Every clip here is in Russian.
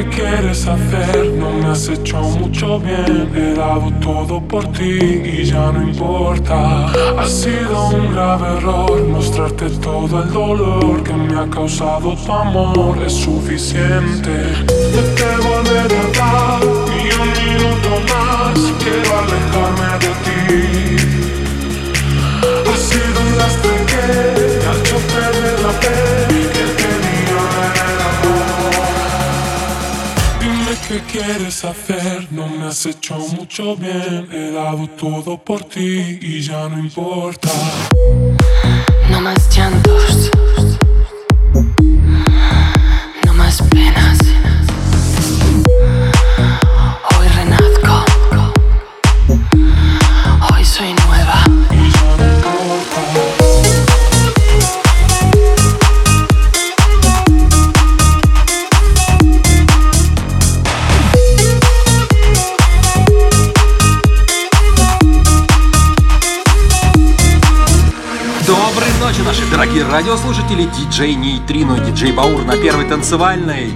Qué quieres hacer, no me has hecho mucho bien. He dado todo por ti y ya no importa. Ha sido un grave error mostrarte todo el dolor que me ha causado tu amor. Es suficiente. No te volver a dar ni un minuto más. Quiero alejarme de ti. Ha sido un lastre que ha hecho perder la fe Qué quieres hacer, no me has hecho mucho bien. He dado todo por ti y ya no importa. No más llantos. Радиослушатели, диджей Нейтрино и диджей Баур на первой танцевальной.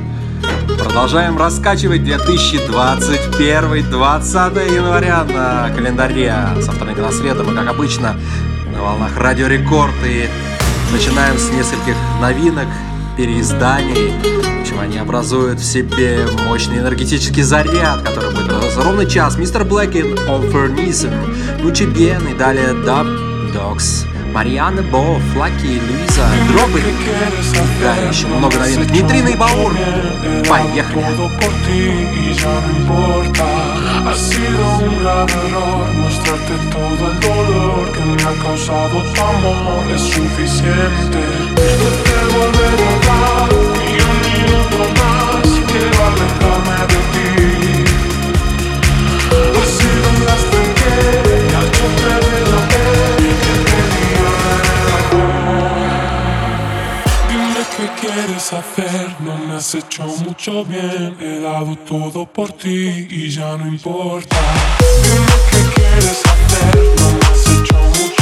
Продолжаем раскачивать 2021 20 января на календаре со вторника на среду. Мы, как обычно, на волнах Радио Рекорд и начинаем с нескольких новинок, переизданий. Общем, они образуют в себе мощный энергетический заряд, который будет продолжаться ровно час. Мистер Блэкин, On Fernism, Гуччи Бен и далее Dub Dogs. Марианна Бо, Флаки, Луиза, Дропы. Да, еще много новинок. Нейтрино и Баур. Поехали. Quiero alejarme quieres hacer, no me has hecho mucho bien. He dado todo por ti y ya no importa. Dime qué quieres hacer, no me has hecho mucho bien.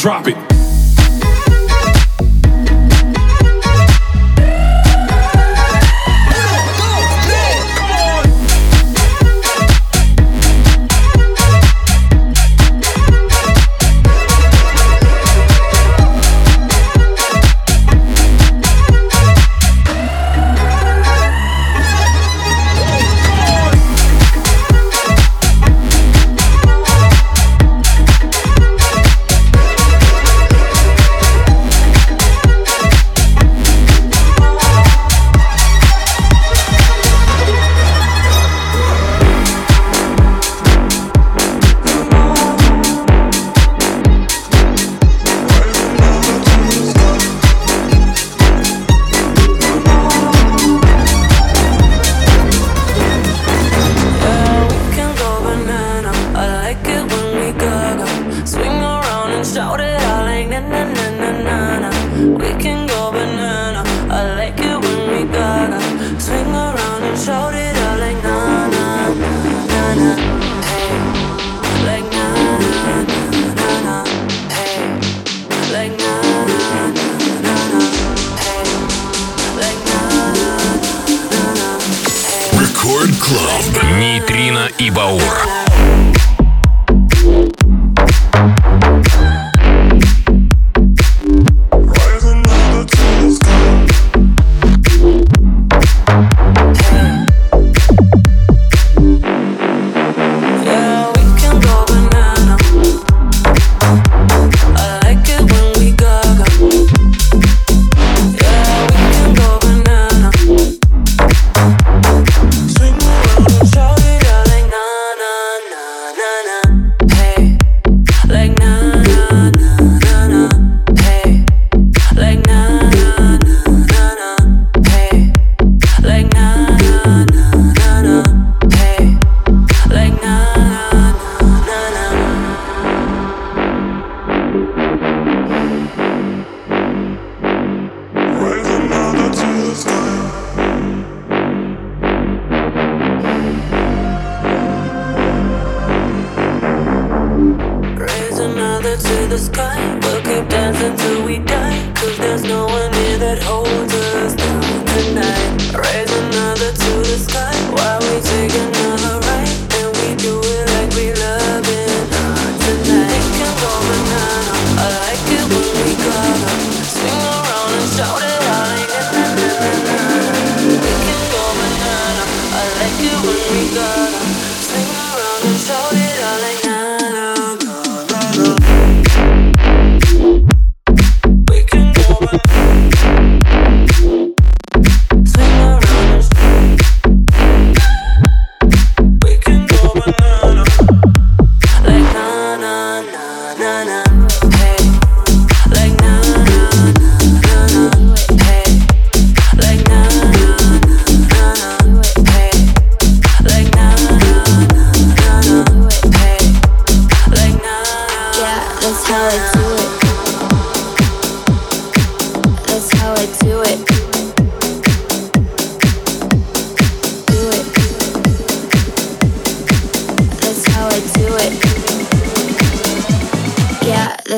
Drop it.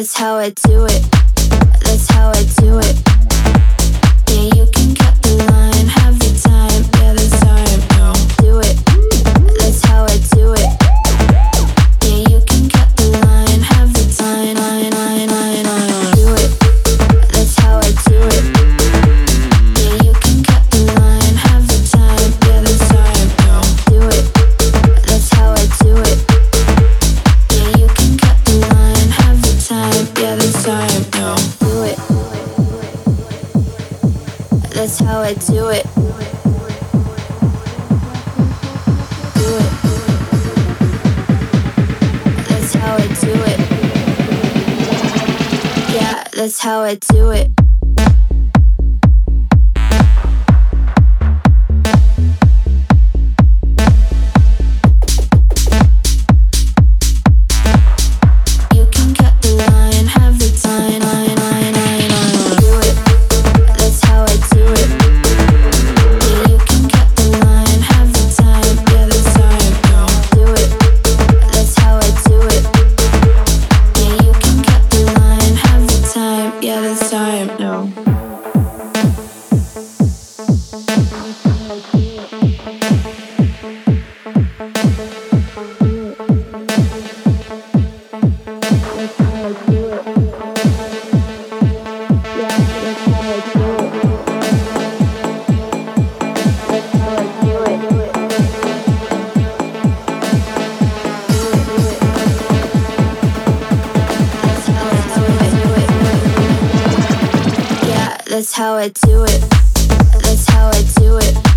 That's how I do it. That's how I do it. to do it. That's how I do it. That's how I do it.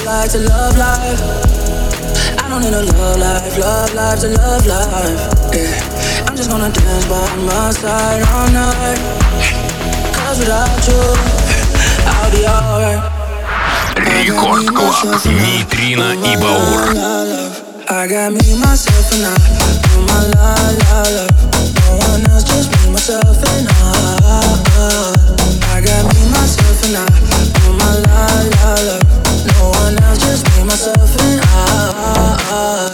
love life to love life. I don't need a love life, love life to love life. Yeah. I'm just gonna dance by my side all night. Cause without you, I'll be alright. Рекорд Клаб, Нейтрино и Баур. I got me myself and I do my la la la. No one else, just me myself and I. I got me myself and I do my la la la now, just me, myself, and I.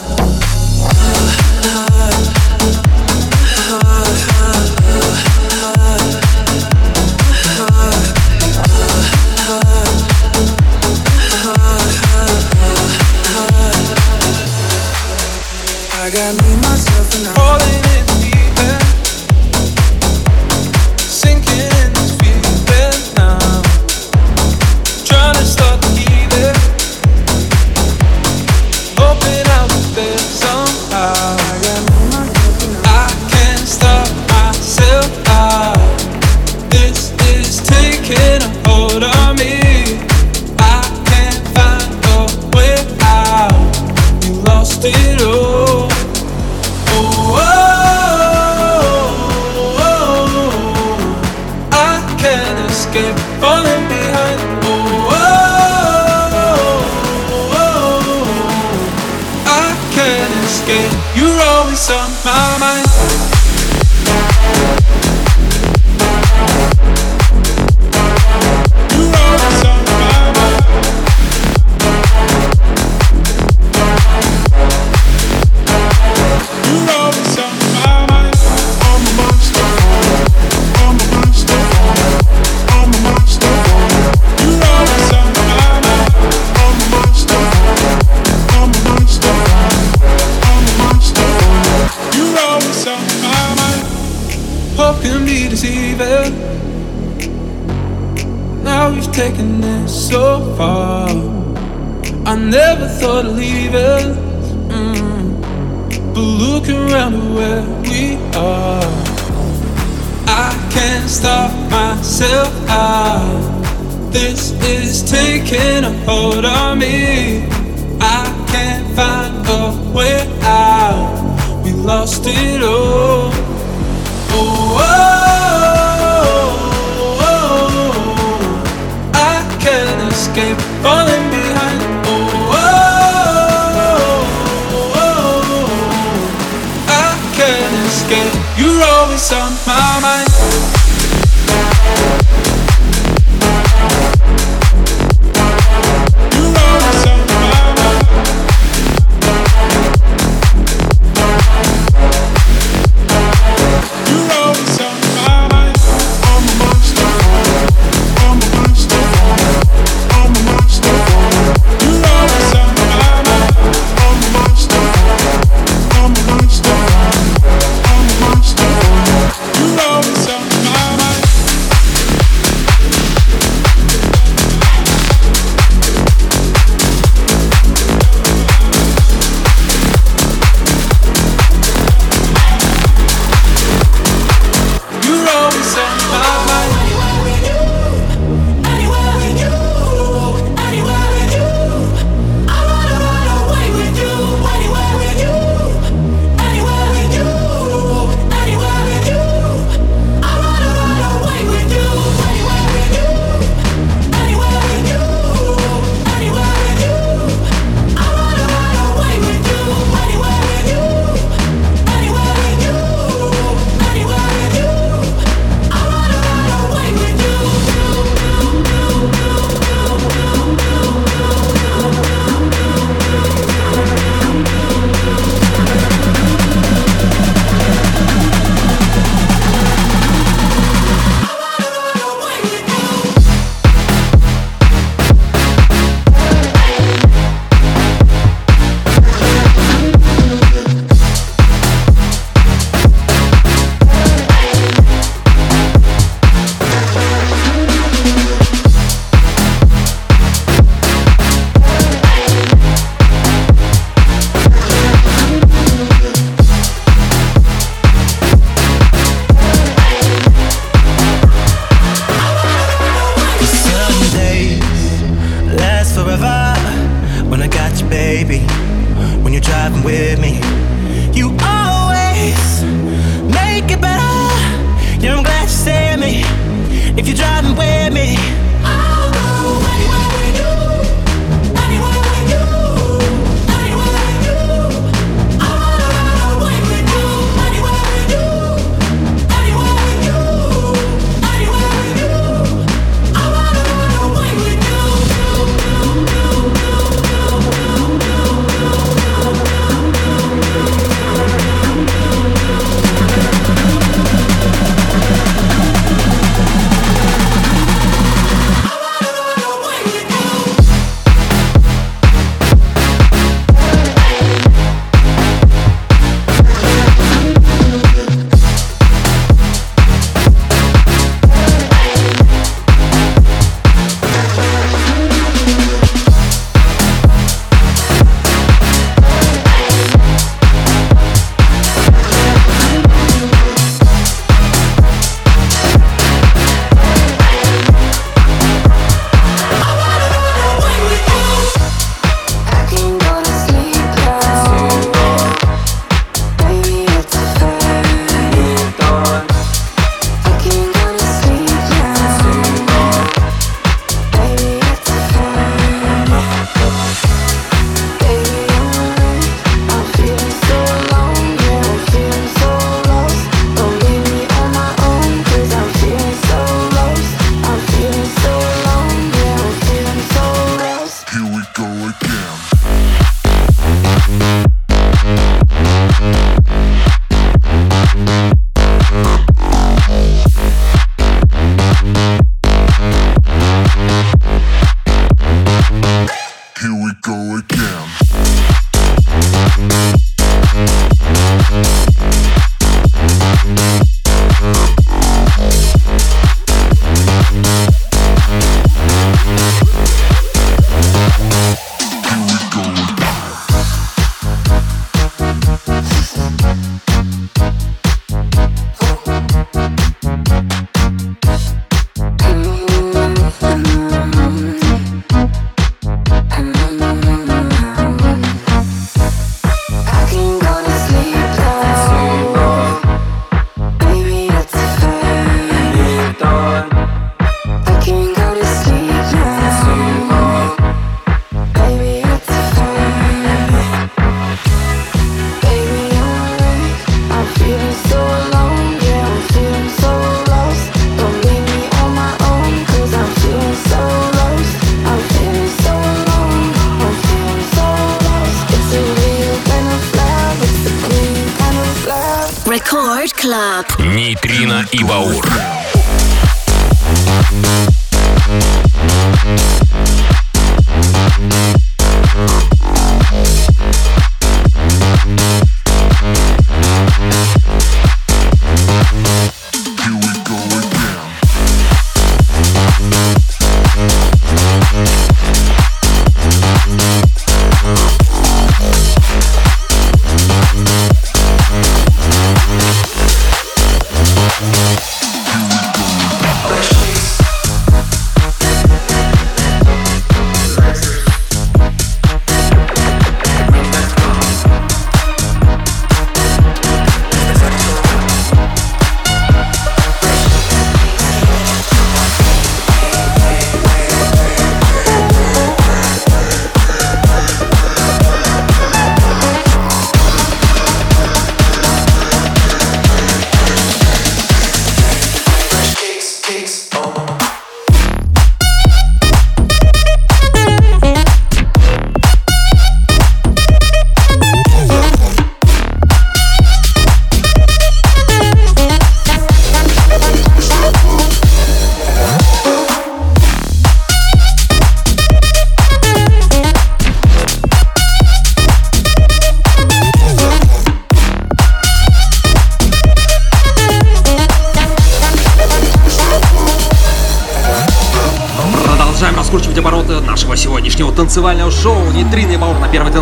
always on my mind. Is taking a hold on me. I can't find a way out. We lost it all. Oh, oh, oh, oh. I can't escape falling behind. Oh, oh, oh, Oh, I can't escape. You're always on my mind.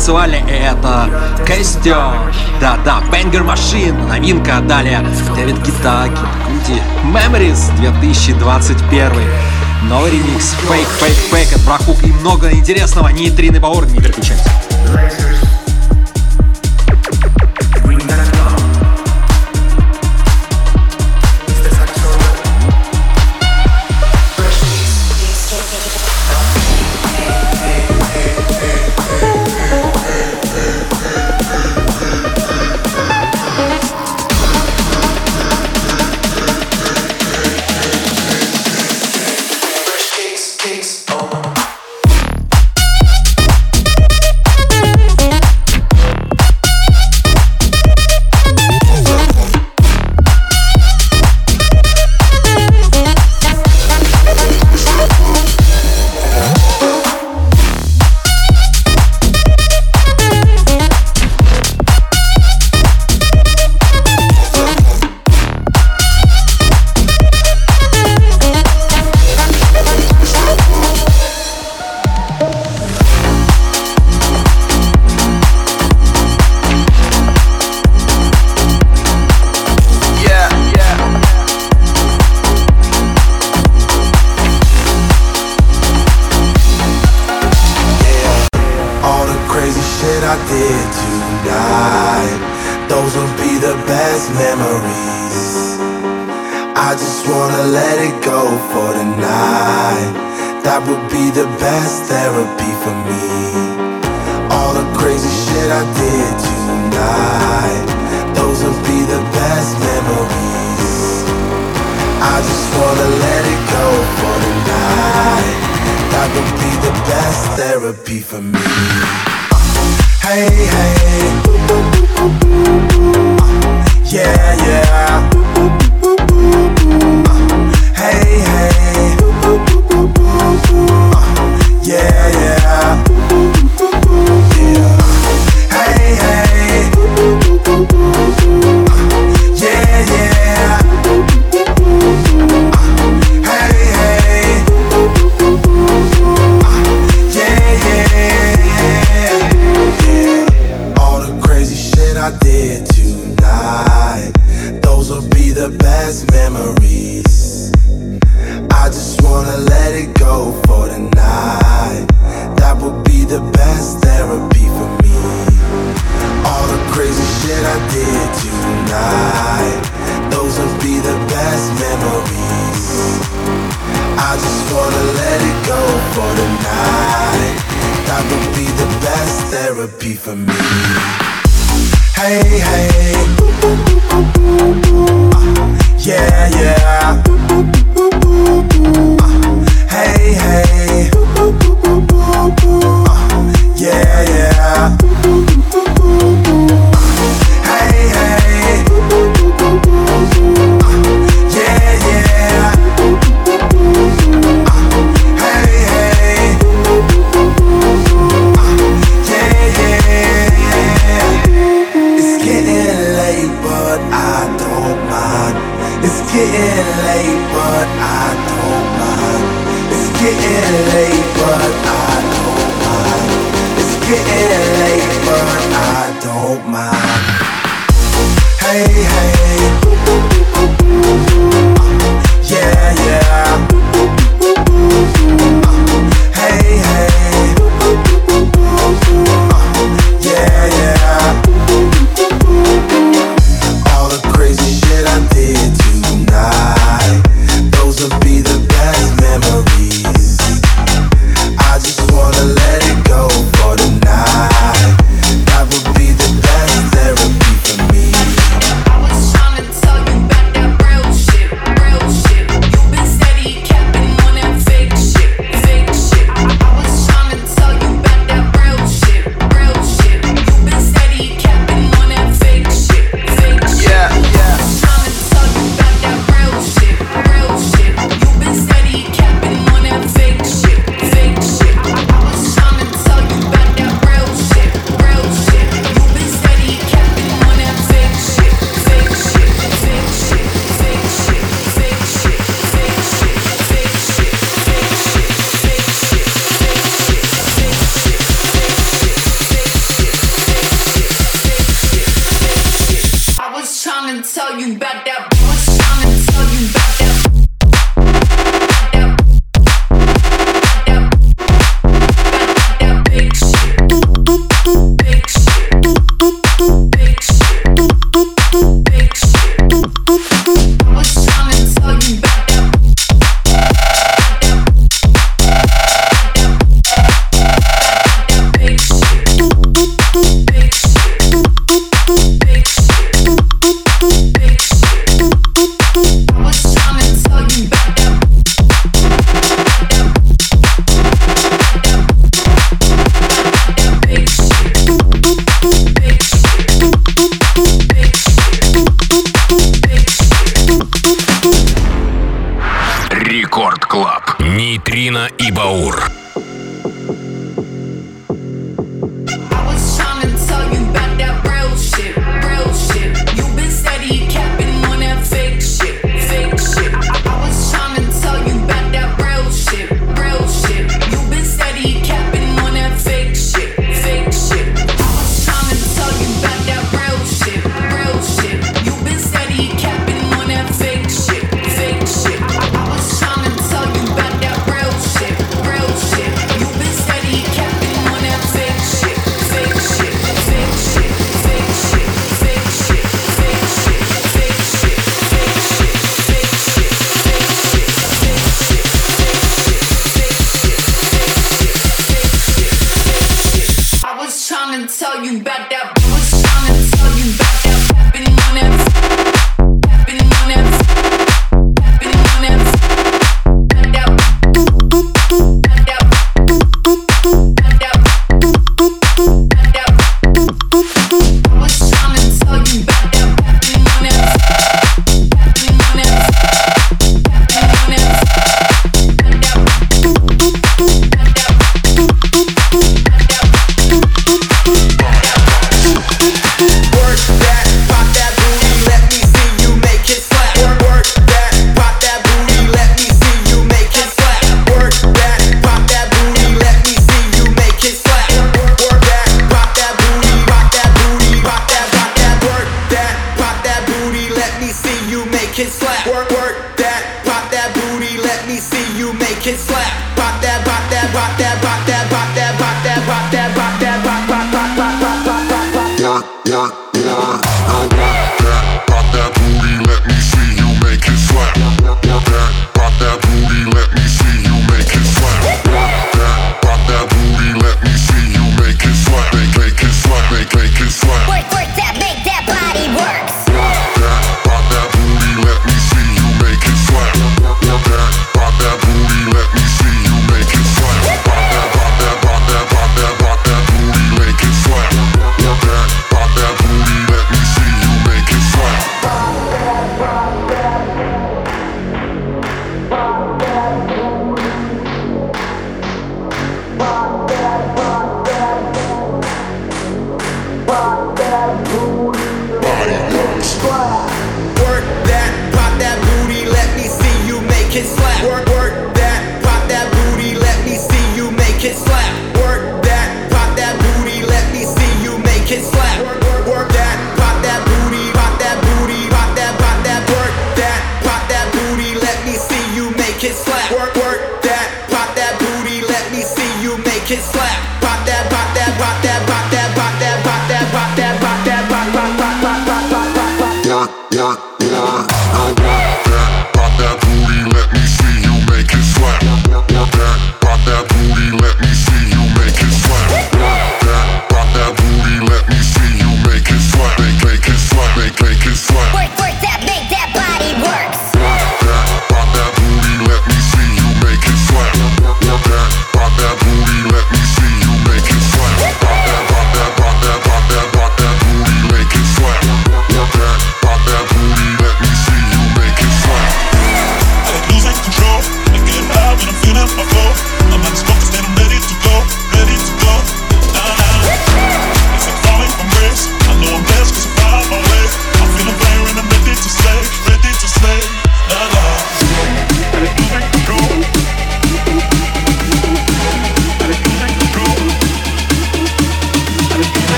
танцевали, это Костер. Да-да, Banger Machine, новинка, далее Дэвид Гитаки, Куди, Memories 2021. Новый ремикс, фейк, фейк, фейк от Брахук и много интересного. Нейтрино Баур, не переключайтесь. hey, hey. Uh, yeah, yeah.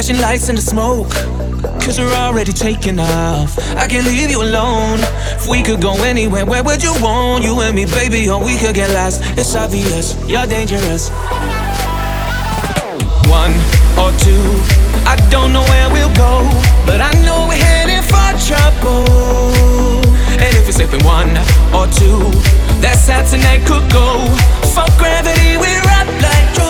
Flashing lights in the smoke. Cause we're already taking off. I can't leave you alone. If we could go anywhere, where would you want? You and me, baby, or we could get lost. It's obvious, you're dangerous. One or two, I don't know where we'll go. But I know we're heading for trouble. And if it's slipping one or two, that's how tonight could go. Fuck gravity, we're up like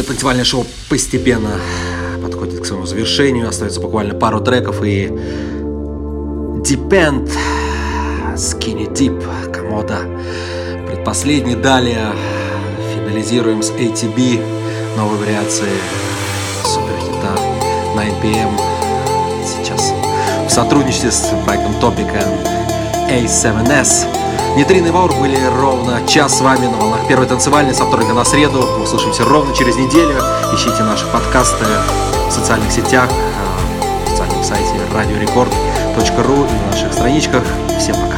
Сегодняшнее танцевальное шоу постепенно подходит к своему завершению. Остается буквально пару треков и Depend, Skinny Deep, Комода. Предпоследний. Далее финализируем с ATB новой вариации суперхита 9pm. Сейчас в сотрудничестве с проектом Topic and A7S. Нитрин и Ваур были ровно час с вами на волнах первой танцевальной со вторника на среду. Услышимся ровно через неделю. Ищите наши подкасты в социальных сетях, э, в официальном сайте radiorecord.ru и на наших страничках. Всем пока.